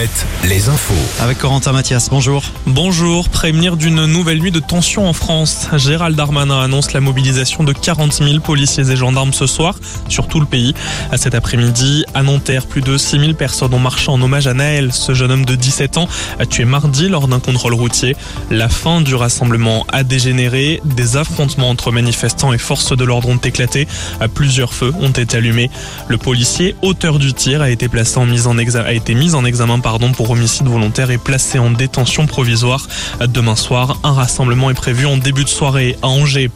Alouette, les infos. Avec Corentin Mathias, bonjour. Bonjour, prévenir d'une nouvelle nuit de tension en France. Gérald Darmanin annonce la mobilisation de 40 000 policiers et gendarmes ce soir sur tout le pays. À cet après-midi, à Nanterre, plus de 6 000 personnes ont marché en hommage à Naël. Ce jeune homme de 17 ans a tué mardi lors d'un contrôle routier. La fin du rassemblement a dégénéré. Des affrontements entre manifestants et forces de l'ordre ont éclaté. Plusieurs feux ont été allumés. Le policier, auteur du tir, a été placé en mise en examen, a été mis en examen pardon, pour homicide volontaire et placé en détention provisoire. Demain soir, un rassemblement est prévu en début de soirée à Angers.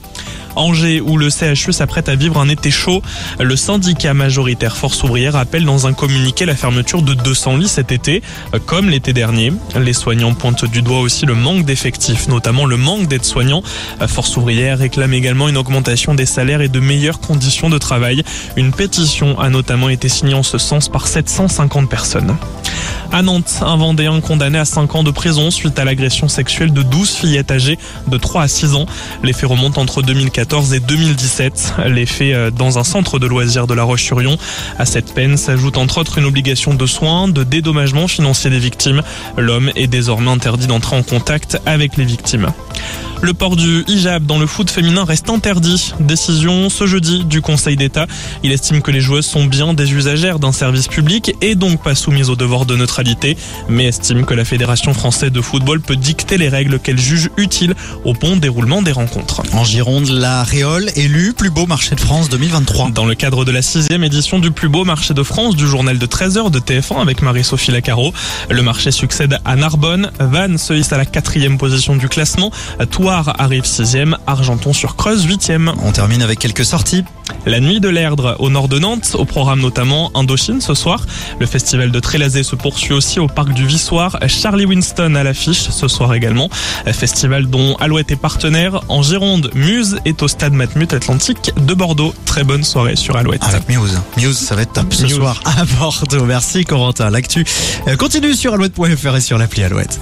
Angers, où le CHU s'apprête à vivre un été chaud. Le syndicat majoritaire Force ouvrière appelle dans un communiqué la fermeture de 200 lits cet été, comme l'été dernier. Les soignants pointent du doigt aussi le manque d'effectifs, notamment le manque d'aides-soignants. Force ouvrière réclame également une augmentation des salaires et de meilleures conditions de travail. Une pétition a notamment été signée en ce sens par 750 personnes. À Nantes, un Vendéen condamné à 5 ans de prison suite à l'agression sexuelle de 12 fillettes âgées de 3 à 6 ans. Les faits remontent entre 2014 et 2017. Les faits euh, dans un centre de loisirs de La Roche-sur-Yon. À cette peine s'ajoute entre autres une obligation de soins, de dédommagement financier des victimes. L'homme est désormais interdit d'entrer en contact avec les victimes. Le port du hijab dans le foot féminin reste interdit. Décision ce jeudi du Conseil d'État. Il estime que les joueuses sont bien des usagères d'un service public et donc pas soumises au devoir de neutralité, mais estime que la Fédération française de football peut dicter les règles qu'elle juge utiles au bon déroulement des rencontres. En Gironde, la Réole élu plus beau marché de France 2023. Dans le cadre de la sixième édition du plus beau marché de France du journal de 13h de TF1 avec Marie-Sophie Lacaro, le marché succède à Narbonne. Vannes se hisse à la quatrième position du classement. Toire arrive sixième, Argenton sur Creuse huitième. On termine avec quelques sorties. La nuit de l'Erdre au nord de Nantes, au programme notamment Indochine ce soir. Le festival de Trélazé se poursuit aussi au parc du Vissoir. Charlie Winston à l'affiche ce soir également. Festival dont Alouette est partenaire. En Gironde, Muse est au stade Matmut Atlantique de Bordeaux. Très bonne soirée sur Alouette. Avec Muse. Muse, ça va être top ce Muse. soir à Bordeaux. Merci Corentin. L'actu euh, continue sur alouette.fr et sur l'appli Alouette.